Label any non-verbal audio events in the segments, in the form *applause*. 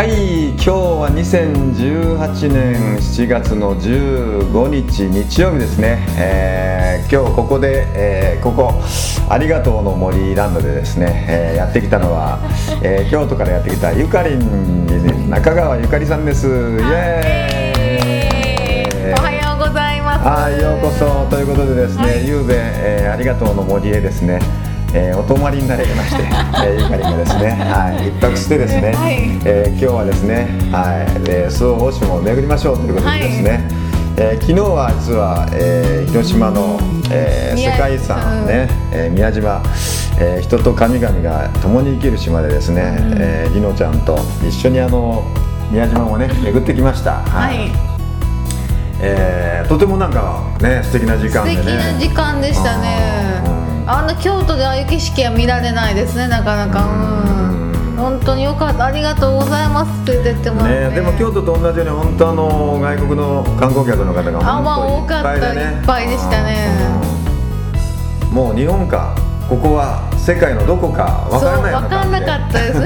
はい今日は2018年7月の15日日曜日ですね、えー今日ここで、えーここありがとうの森ランドでですね、えーやってきたのは、えー京都からやってきたゆかりん中川ゆかりさんです。イエーイ。おはようございます。はい、ようこそ。ということでですね、はい。ゆうべ、えーありがとうの森へですね、えーお泊まりになれまして、*laughs* えーゆかりがですね、はい、一泊してですね、はい。えー今日はですね、はい、えー、周防大島を巡りましょうということでですね、えー昨日は実は、えー広島の、えー宮世界遺産ね、えー宮島、えー人と神々が共に生きる島でですね、えーりのちゃんと一緒にあの宮島をね巡ってきました。はい、えーとてもなんかね素敵な時間でね。素敵な時間でしたねうん。あの京都でああいう景色は見られないですね、なかなか。うん。本当によかった、ありがとうございますって言っても。ねでも京都と同じように本当あの外国の観光客の方があまあ本当いっぱいでね多かったいっぱいでしたねうんもう日本かここは世界のどこかわからないようなそう、わかんなかったです。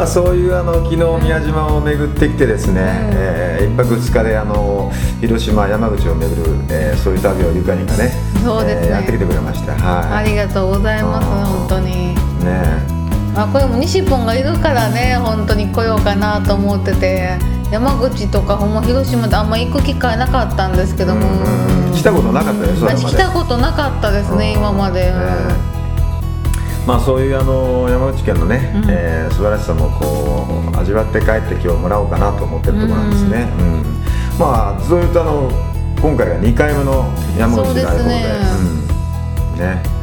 まあそういうあの昨日宮島を巡ってきてですね、えー一泊二日であの広島山口を巡る、えーそういう旅をゆかりがねそうですね。えーやってきてくれました。あはい。りがとうございます、あー本当に。ね。まあ、これも西ポンがいるからね本当に来ようかなと思ってて山口とかほんま広島であんま行く機会なかったんですけども、うん来たことなかったで。す私来たことなかったですね今まで、ねまあそういうあの山口県のね、うん。えー素晴らしさもこう味わって帰って今日もらおうかなと思ってるところなんですね、うんまあそういうとあの今回が2回目の山口であることで。ですね。うん。ね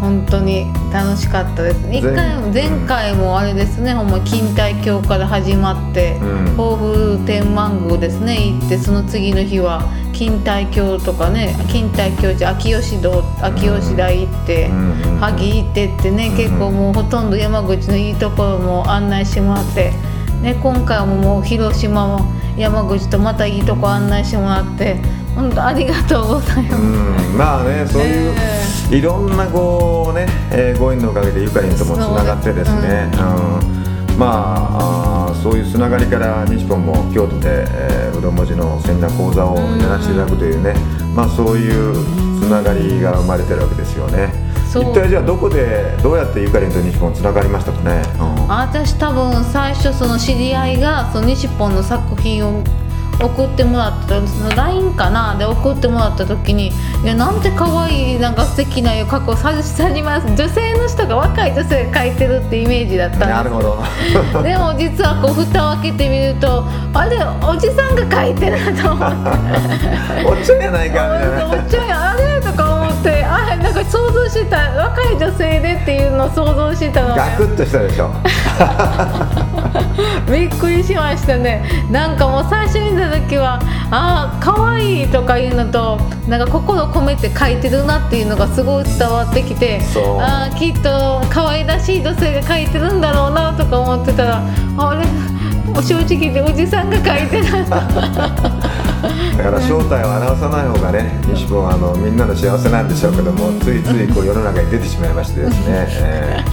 本当に楽しかったです。一回も前前回もあれですねほんま錦帯橋から始まってうん。甲府天満宮ですね行ってその次の日は錦帯橋とかね錦帯橋じゃ秋吉堂秋吉台行って、うんうん萩行ってってね、うん結構もうほとんど山口のいいところも案内してもらって、ね、今回ももう広島も山口とまたいいとこ案内してもらって本当ありがとうございます。うん。まあねそういう、えいろんなこうね、えーご縁のおかげでゆかりんともつながってですね。うん。まあそういうつながりから日本も京都で、えー、うどん文字のセミナー講座をやらせていただくというね、まあそういうつながりが生まれてるわけですよね。そう。一体じゃあどこでどうやってゆかりんと日本つながりましたかね、うん。私多分最初その知り合いがその西本の作品を送ってもらったその LINE かなで送ってもらった時にいやなんて可愛いなんか素敵な絵を描くささります女性の人が若い女性が描いてるってイメージだったんですなるほどでも実はこう蓋を開けてみるとあれおじさんが描いてると思っておっちょやないかみたいなおっちょやあれとか思ってあなんか想像してた若い女性でっていうのを想像してたの。ガクッとしたでしょ。*laughs* びっくりしましたね。なんかもう最初見た時はああ可愛いとかいうのとなんか心込めて描いてるなっていうのがすごい伝わってきてああきっと可愛らしい女性が描いてるんだろうなとか思ってたらあれ正直言っておじさんが描いてる *laughs* だから正体を表さない方がね西本はあのみんなの幸せなんでしょうけどもついついこう世の中に出てしまいましてですね、え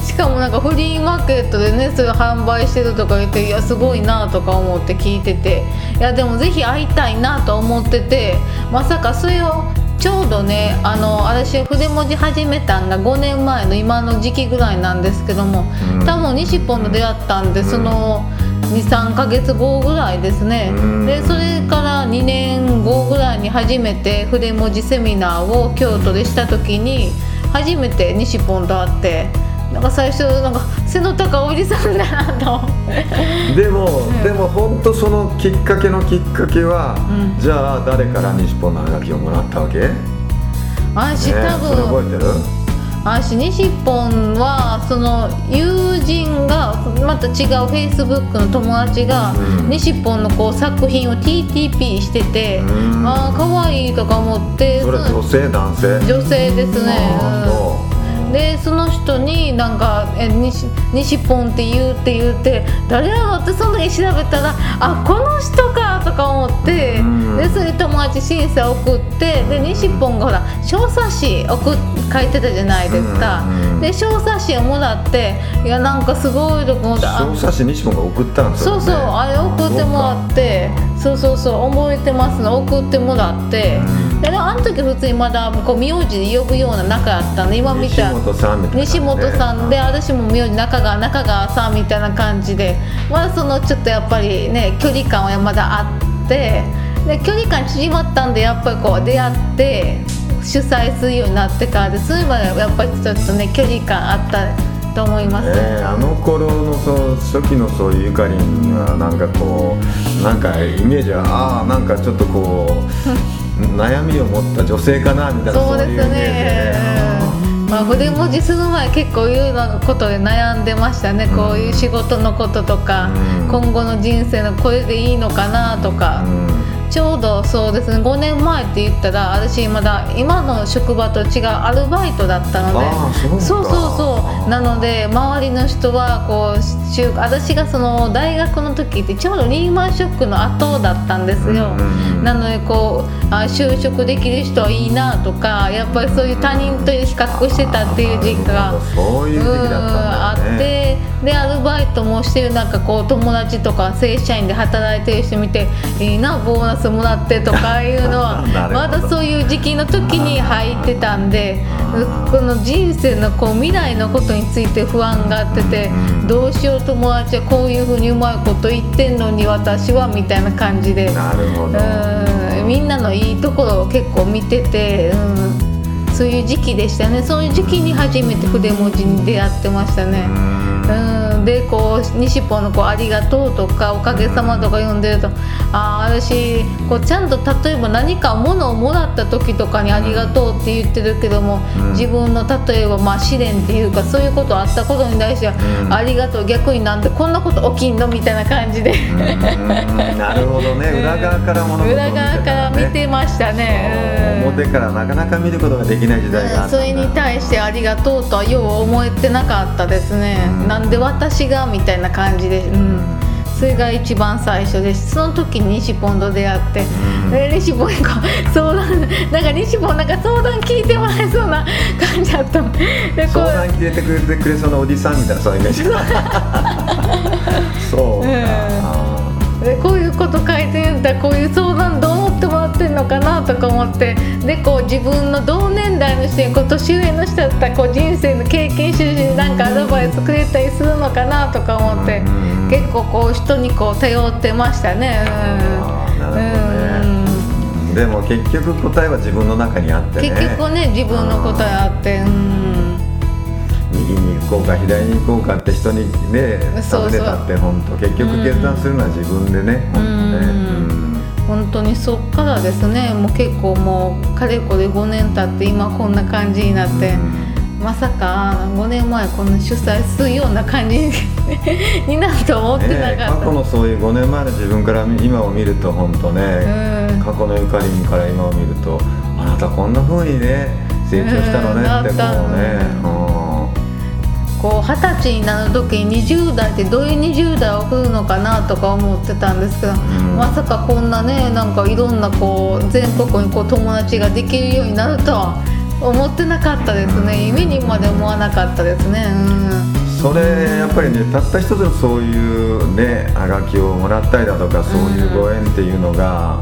*laughs* しかもなんかフリーマーケットでねそれ販売してるとか言っていやすごいなとか思って聞いてていやでもぜひ会いたいなと思っててまさかそれをちょうどねあの私筆文字始めたんが5年前の今の時期ぐらいなんですけども、うん。多分西ポンと出会ったんで、うん。その23ヶ月後ぐらいですね、うん。でそれから2年後ぐらいに初めて筆文字セミナーを京都でした時に初めて西ポンと会ってなんか最初なんか背の高いおじさんだなとでも、でも本当そのきっかけのきっかけは、うん。じゃあ誰から西本のハガキをもらったわけ、ね、私多それ覚分えてる？私西本はその友人がまた違うフェイスブックの友達が、うん。西本のこう作品を TTP してて、うん。ああ可愛いとか思って。それ女性男性？女性ですね、あうんでその人になんか「え西西ポンって言う」って言って「誰やろ?」ってその時調べたら「あこの人か」とか思って、うんでそれで友達審査送ってで西ポンがほら小冊子送っ書いてたじゃないですか、うんで小冊子をもらっていやなんかすごいとか思ってあ小冊子西本が送ったんですよ、ね、そうそうあれ送ってもらってそうそうそう覚えてますの送ってもらって、うん。であの時普通にまだこう名字で呼ぶような仲やったんで今見た西本さんみたいな、西本さんで私も名字中川中川さんみたいな感じで。まだそのちょっとやっぱりね距離感はまだあって。で距離感縮まったんでやっぱりこう出会って主催するようになってからでそういうのはやっぱりちょっとね距離感あったと思います、えーあの頃のそう初期のそういうゆかりんはなんかこうなんかイメージはああなんかちょっとこう悩みを持った女性かなみたいなそうですね。うん。まあ、筆文字する前結構いろんなことで悩んでましたね、こういう仕事のこととか、うん。今後の人生のこれでいいのかなとか、うんちょうどそうですね。5年前って言ったら私まだ今の職場と違うアルバイトだったので。そうかそうそうなので周りの人はこう就私がその大学の時ってちょうどリーマンショックの後だったんですよ、なのでこうあ就職できる人はいいなとかやっぱりそういう他人と比較してたっていう時期がなるほどそういう時期だったんだよね。あってでアルバイトもしてるなんかこう友達とか正社員で働いてる人見ていいなボーナスもらってとかいうのは *laughs* まだそういう時期の時に入ってたんでこの人生のこう未来のことについて不安があっててうん。どうしよう友達はこういうふうにうまいこと言ってんのに私はみたいな感じで。なるほど。うん。みんなのいいところを結構見てて、うん、そういう時期でしたね。そういう時期に初めて筆文字に出会ってましたね。うん、でこう西ポのこう「ありがとう」とか「おかげさま」とか読んでるとああ私こうちゃんと例えば何か物をもらった時とかに「ありがとう」って言ってるけども、うん。自分の例えばまあ試練っていうかそういうことあったことに対しては「うん。ありがとう」逆になんでこんなこと起きんのみたいな感じで。うん。なるほどね。裏側から物事を見てた裏側から見てましたね。うん。表からなかなか見ることができない時代があったそれに対してありがとうとはよう思えてなかったですね、うん。なんで私がみたいな感じで、うん、それが一番最初ですその時に西ポンと出会って、うん。で西ポンにこう相談なんか西ポンなんか相談聞いてもらえそうな感じだった。の *laughs* で相談聞いてくれてくれそうなおじさんみたいな。そういうイメージそうか、でこういうこと書いてるんだこういう相談どう思ってもらってんのかなとか思ってでこう自分の同年代の人にこう年上の人だったらこう人生の経験収集になんかアドバイスくれたりするのかなとか思ってうん。結構こう人にこう頼ってましたね。うん。でも結局答えは自分の中にあってね。結局ね自分の答えあってうん。右に行こうか左に行こうかって人にね尋ねたって本当結局決断するのは自分でね本当ね。うん本当にそっからですねもう結構もうかれこれ5年経って今こんな感じになって、まさか5年前こんな主催するような感じ *laughs* になると思ってなかった、過去のそういう5年前の自分から今を見ると本当ね、うん。過去のゆかりんから今を見るとあなたこんな風にね成長したのねってうんなった。こうね、こう二十歳になる時に20代ってどういう20代を送るのかなとか思ってたんですけど、ん。まさかこんなねなんかいろんなこう全国にこう友達ができるようになるとは思ってなかったですね。夢にまで思わなかったですね。うん。それやっぱりねたった一つのそういうねはがきをもらったりだとかそういうご縁っていうのが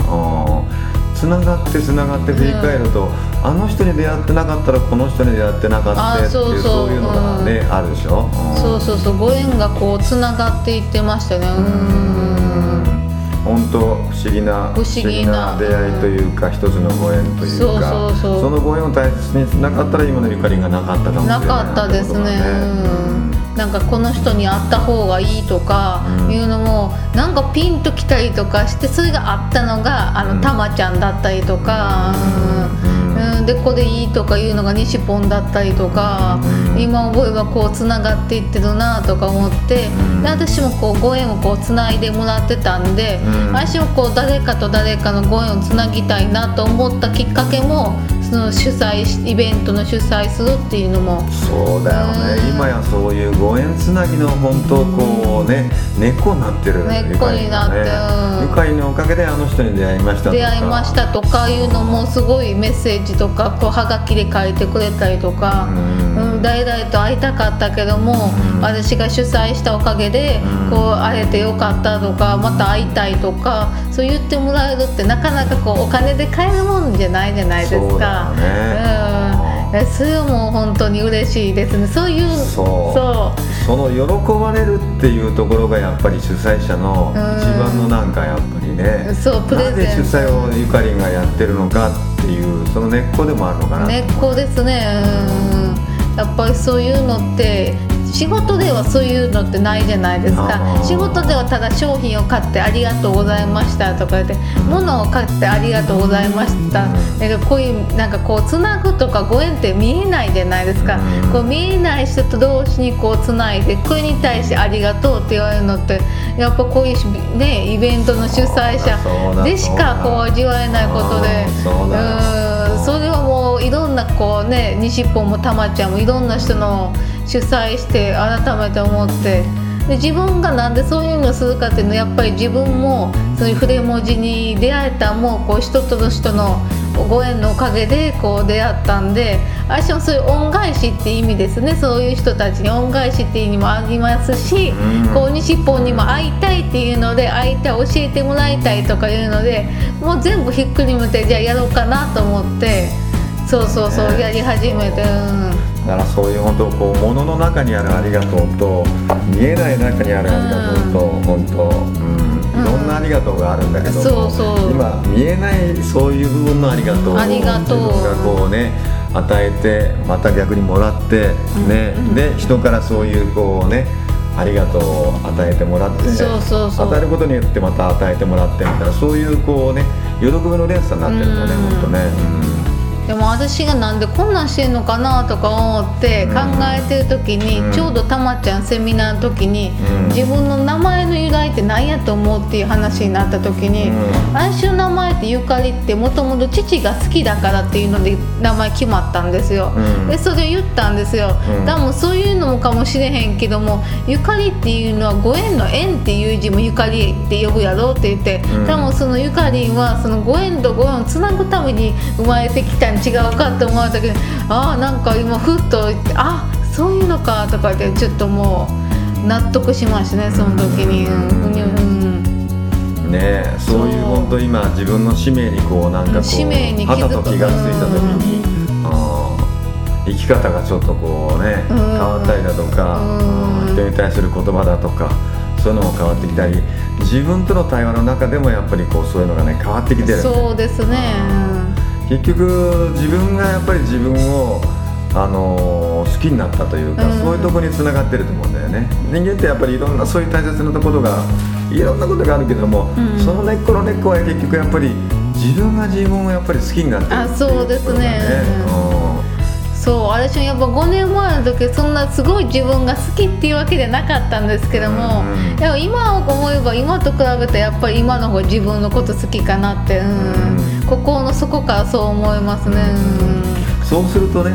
つながってつながって振り返ると、あの人に出会ってなかったらこの人に出会ってなかったっていうあそうそう。そういうのがね、あるでしょ、うんそうそう。そうご縁がこうつながっていってましたね。うん。本当不思議な不思議な。出会いというか、一つのご縁というかそうそうそう。のご縁を大切にしなかったら今のゆかりがなかったかもしれないなかったですね。ってことだうんなんかこの人に会った方がいいとかうん。いうのも、なんかピンときたりとかしてそれがあったのがあの、うん。たまちゃんだったりとか、うん。うん。うん。でここでいいとかいうのが西ポンだったりとか、うん。今思えばこうつながっていってるなとか思って、うん。で私もこうご縁をこうつないでもらってたんで、うん。私もこう誰かと誰かのご縁をつなぎたいなと思ったきっかけもその主催しイベントの主催するっていうのも。そうだよね、うん。今やそういうご縁つなぎの本当こうね根っこになってる根っこになってゆかりがうん。ねゆかりのおかげであの人に出会いましたとか。出会いましたとかいうのもすごいメッセージとかこうはがきで書いてくれたりとか、うんうん、代々と会いたかったけども、うん。私が主催したおかげで、うん。こう会えてよかったとかまた会いたいとかそう言ってもらえるってなかなかこうお金で買えるもんじゃないじゃないですか。だよね。うん、えそれはもう本当に嬉しいですね。そういうそう。その喜ばれるっていうところがやっぱり主催者のうん。一番のなんかやっぱりね。そうプレゼン。主催をゆかりんがやってるのかっていうその根っこでもあるのかな、根っこですね。うんやっぱりそういうのって仕事ではそういうのってないじゃないですか。仕事ではただ商品を買ってありがとうございましたとか言って物を買ってありがとうございました。うん。だこういうなんかこうつなぐとかご縁って見えないじゃないですか。うん。こう見えない人と同士にこうつないでこれに対してありがとうって言われるのってやっぱこういうねイベントの主催者でしかこう味わえないことで。そうんそれういろんなこうね西ポンもたまちゃんもいろんな人の主催して改めて思って。で自分がなんでそういうのをするかっていうのはやっぱり自分もそういう筆文字に出会えたもうこう人との人のご縁のおかげでこう出会ったんで私もそういう恩返しって意味ですね。そういう人たちに恩返しっていう意味もありますし、うん。こう西ポンにも会いたいっていうので会いたい教えてもらいたいとかいうのでもう全部ひっくりめてじゃあやろうかなと思ってそうそうそうね。やり始めてうん。だからそういう本当こう物の中にあるありがとうと見えない中にあるありがとうと、本当、うん、いろんなありがとうがあるんだけども、そうそう。今見えないそういう部分のありがとうをありがとう。自分がこうね与えてまた逆にもらってね、で人からそういうこうねありがとうを与えてもらってそうそうそう。与えることによってまた与えてもらってみたいなそういうこうね喜びの連鎖になってるんだね、うん。本当ね。でも私がなんでこんなんしてんのかなとか思って考えてる時に、うん。ちょうどたまちゃんセミナーの時に、うん。自分の名前の由来って何やと思うっていう話になった時に、うん。私の名前ってゆかりってもともと父が好きだからっていうので名前決まったんですよ、うん。でそれを言ったんですよ、うん。だからもうそういうのもかもしれへんけどもゆかりっていうのはご縁の縁っていう字もゆかりって呼ぶやろって言って、うん。多分そのゆかりんはそのご縁とご縁をつなぐために生まれてきたに違うかって思われたけどああなんか今ふっとあそういうのかとか言ってちょっともう納得しましたねその時に。うん。うん。ねえそういう本当今自分の使命にこうなんかこう使命に気と気がついた時に、あー生き方がちょっとこうね、うん。変わったりだとか、うん。うん人に対する言葉だとかそういうのも変わってきたり自分との対話の中でもやっぱりこうそういうのがね変わってきてる。そうですね。結局自分がやっぱり自分をあのー好きになったというか、うん。そういうところにつながってると思うんだよね。人間ってやっぱりいろんなそういう大切なところがいろんなことがあるけども、うん。その根っこの根っこは結局やっぱり自分が自分をやっぱり好きになってるあっていそうですね。ところがねそう私もやっぱ5年前の時そんなすごい自分が好きっていうわけじゃなかったんですけども、うん。でも今思えば今と比べてやっぱり今の方が自分のこと好きかなって、うん。うん心の底からそう思いますね、うん。そうするとね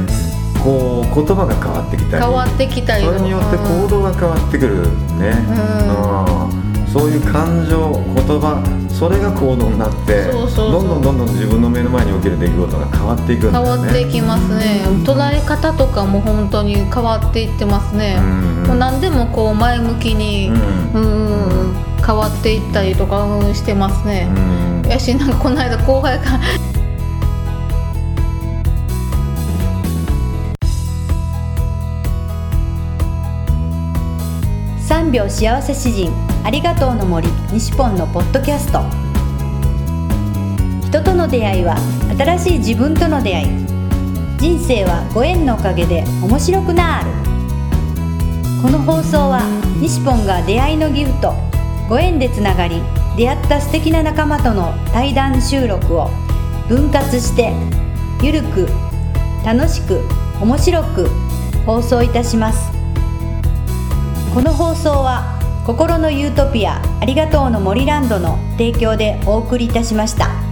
こう言葉が変わってきたり変わってきたりそれによって行動が変わってくるね、うん。そういう感情言葉それが行動になってどんどんどんどん自分の目の前に起きる出来事が変わっていくんだよね。変わっていきますね。捉え方とかも本当に変わっていってますね、うん。もう何でもこう前向きに、ううん変わっていったりとかうんしてますね、うんやしなんかこの間後輩が。3秒幸せ詩人ありがとうの森西ポンのポッドキャスト。人との出会いは新しい自分との出会い。人生はご縁のおかげで面白くなる。この放送は西ポンが出会いのギフトご縁でつながり出会った素敵な仲間との対談収録を分割してゆるく楽しく面白く放送いたしますこの放送は心のユートピアありがとうの森ランドの提供でお送りいたしました。